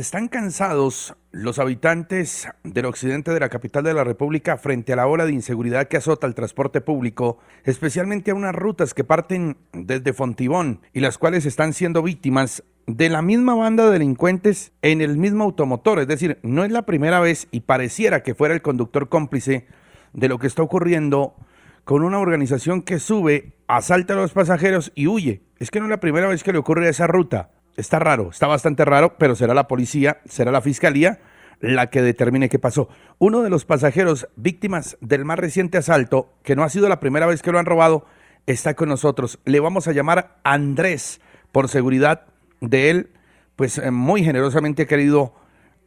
Están cansados los habitantes del occidente de la capital de la República frente a la ola de inseguridad que azota el transporte público, especialmente a unas rutas que parten desde Fontibón y las cuales están siendo víctimas de la misma banda de delincuentes en el mismo automotor. Es decir, no es la primera vez y pareciera que fuera el conductor cómplice de lo que está ocurriendo con una organización que sube, asalta a los pasajeros y huye. Es que no es la primera vez que le ocurre a esa ruta está raro, está bastante raro, pero será la policía, será la fiscalía la que determine qué pasó. Uno de los pasajeros víctimas del más reciente asalto, que no ha sido la primera vez que lo han robado, está con nosotros. Le vamos a llamar Andrés, por seguridad de él, pues eh, muy generosamente ha querido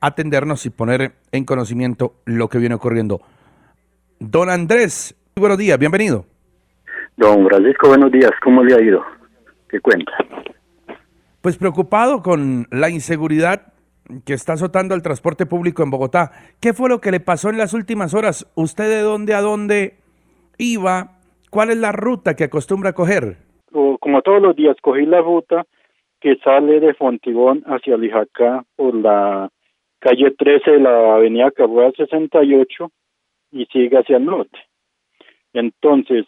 atendernos y poner en conocimiento lo que viene ocurriendo. Don Andrés, buenos días, bienvenido. Don Francisco, buenos días, ¿cómo le ha ido? ¿Qué cuenta? Pues preocupado con la inseguridad que está azotando el transporte público en Bogotá. ¿Qué fue lo que le pasó en las últimas horas? ¿Usted de dónde a dónde iba? ¿Cuál es la ruta que acostumbra coger? Como todos los días, cogí la ruta que sale de Fontibón hacia Lijacá por la calle 13 de la avenida Cabral 68 y sigue hacia el norte. Entonces,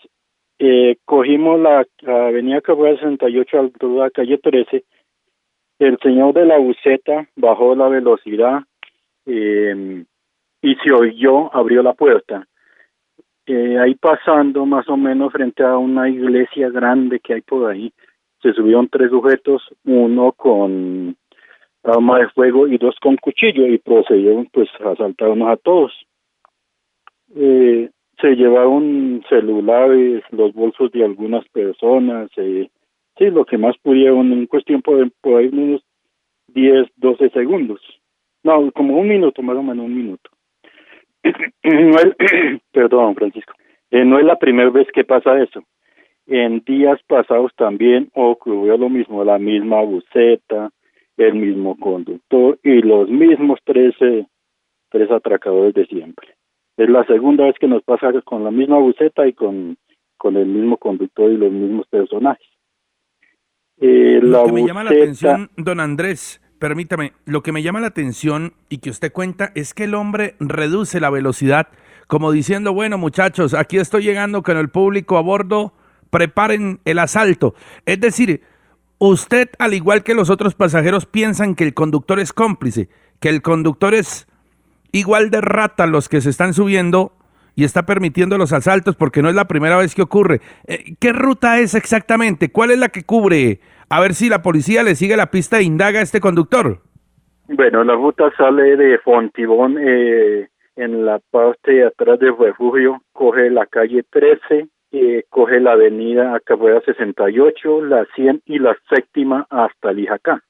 eh, cogimos la, avenida Cabral 68 a la calle 13 el señor de la buceta bajó la velocidad eh, y se oyó, abrió la puerta. Eh, ahí pasando más o menos frente a una iglesia grande que hay por ahí, se subieron tres sujetos, uno con arma de fuego y dos con cuchillo y procedieron pues a asaltarnos a todos. Eh, se llevaron celulares, los bolsos de algunas personas, eh, Sí, lo que más pudieron en cuestión por, por ahí unos 10, 12 segundos. No, como un minuto, más o menos un minuto. no perdón, Francisco. Eh, no es la primera vez que pasa eso. En días pasados también ocurrió lo mismo, la misma buceta, el mismo conductor y los mismos 13, tres atracadores de siempre. Es la segunda vez que nos pasa con la misma buceta y con, con el mismo conductor y los mismos personajes. Eh, lo que me llama la atención, don Andrés, permítame, lo que me llama la atención y que usted cuenta es que el hombre reduce la velocidad, como diciendo, bueno muchachos, aquí estoy llegando con el público a bordo, preparen el asalto. Es decir, usted, al igual que los otros pasajeros, piensan que el conductor es cómplice, que el conductor es igual de rata los que se están subiendo y está permitiendo los asaltos porque no es la primera vez que ocurre. Eh, ¿Qué ruta es exactamente? ¿Cuál es la que cubre? A ver si la policía le sigue la pista e indaga a este conductor. Bueno, la ruta sale de Fontibón eh, en la parte de atrás del refugio, coge la calle 13, eh, coge la avenida Carrera 68, la 100 y la séptima hasta Lijacá.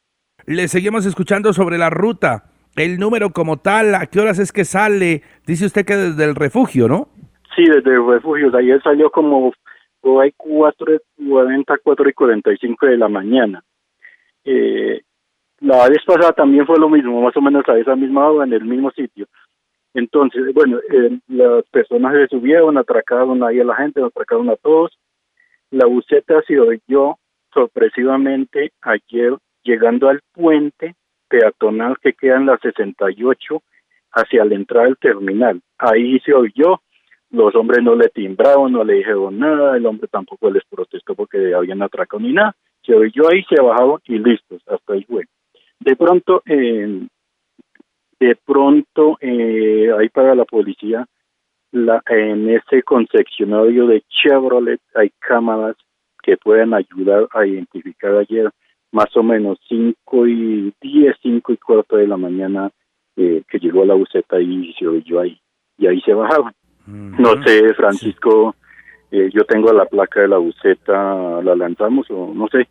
Le seguimos escuchando sobre la ruta el número como tal, ¿a qué horas es que sale? Dice usted que desde el refugio, ¿no? Sí, desde el refugio. Ayer salió como hay 4, 40, 4 y 45 de la mañana. Eh, la vez pasada también fue lo mismo, más o menos a esa misma hora, en el mismo sitio. Entonces, bueno, eh, las personas se subieron, atracaron ahí a la gente, atracaron a todos. La buceta se oyó sorpresivamente ayer llegando al puente peatonal que queda en la 68 hacia la entrada del terminal. Ahí se oyó, los hombres no le timbraron, no le dijeron nada, el hombre tampoco les protestó porque habían atracado ni nada. Se oyó ahí, se bajaron y listos, hasta ahí fue. De pronto, eh, de pronto, eh, ahí para la policía, la, en ese concesionario de Chevrolet hay cámaras que pueden ayudar a identificar ayer más o menos 5 y 10, 5 y cuarto de la mañana eh, que llegó la buceta y se oyó ahí. Y ahí se bajaban. No sé, Francisco, eh, yo tengo la placa de la buceta, ¿la lanzamos o no sé?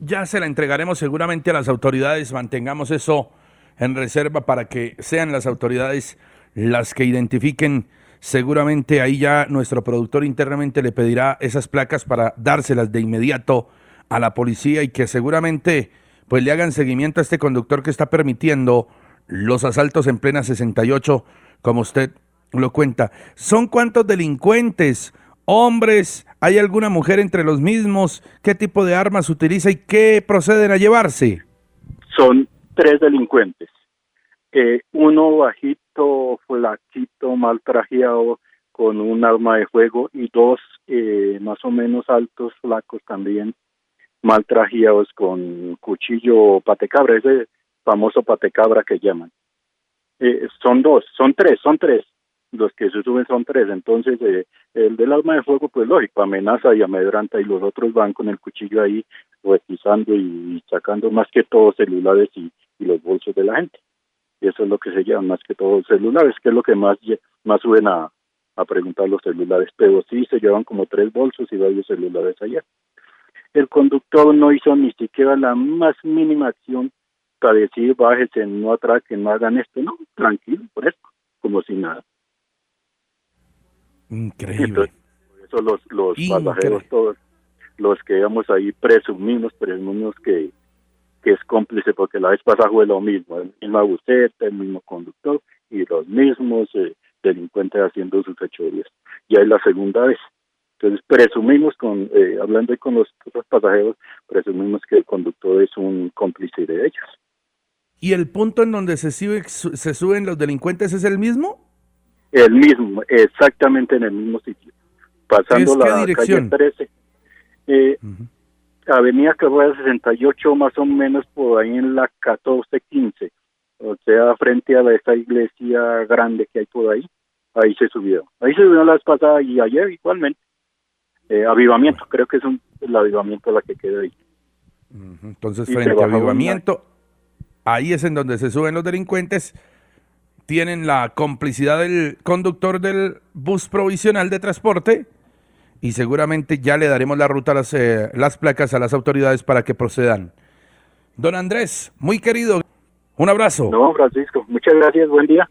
Ya se la entregaremos seguramente a las autoridades, mantengamos eso en reserva para que sean las autoridades las que identifiquen. Seguramente ahí ya nuestro productor internamente le pedirá esas placas para dárselas de inmediato a la policía y que seguramente pues le hagan seguimiento a este conductor que está permitiendo los asaltos en plena 68, como usted lo cuenta. ¿Son cuántos delincuentes? ¿Hombres? ¿Hay alguna mujer entre los mismos? ¿Qué tipo de armas utiliza y qué proceden a llevarse? Son tres delincuentes. Eh, uno bajito, flaquito, mal trajeado, con un arma de fuego, y dos eh, más o menos altos, flacos también, mal trajeados con cuchillo patecabra, ese famoso patecabra que llaman. Eh, son dos, son tres, son tres. Los que se suben son tres. Entonces, eh, el del arma de fuego, pues lógico, amenaza y amedranta, y los otros van con el cuchillo ahí, requisando y, sacando más que todo celulares y, los bolsos de la gente. Y eso es lo que se llama más que todo celulares, que es lo que más, más suben a, a preguntar los celulares. Pero sí se llevan como tres bolsos y varios celulares allá. El conductor no hizo ni siquiera la más mínima acción para decir bájese, no atraquen, no hagan esto, no, tranquilo, por eso, como si nada. Increíble. por eso los, los pasajeros todos, los que íbamos ahí presumimos, presumimos que, que es cómplice porque la vez pasada fue lo mismo, el mismo buceta, el mismo conductor y los mismos eh, delincuentes haciendo sus fechorías. Ya es la segunda vez. Entonces presumimos, con eh, hablando con los otros pasajeros, presumimos que el conductor es un cómplice de ellos. ¿Y el punto en donde se, se suben los delincuentes es el mismo? El mismo, exactamente en el mismo sitio. Pasando la calle 13. Eh, Avenida Carrera 68, más o menos por ahí en la 1415. O sea, frente a esta iglesia grande que hay por ahí. Ahí se subió. Ahí se subió la vez pasada y ayer igualmente. Eh, avivamiento, creo que es un, el avivamiento la que queda ahí. Entonces, frente a avivamiento, ahí es en donde se suben los delincuentes, tienen la complicidad del conductor del bus provisional de transporte y seguramente ya le daremos la ruta, las, eh, las placas a las autoridades para que procedan. Don Andrés, muy querido, un abrazo. No, Francisco, muchas gracias, buen día.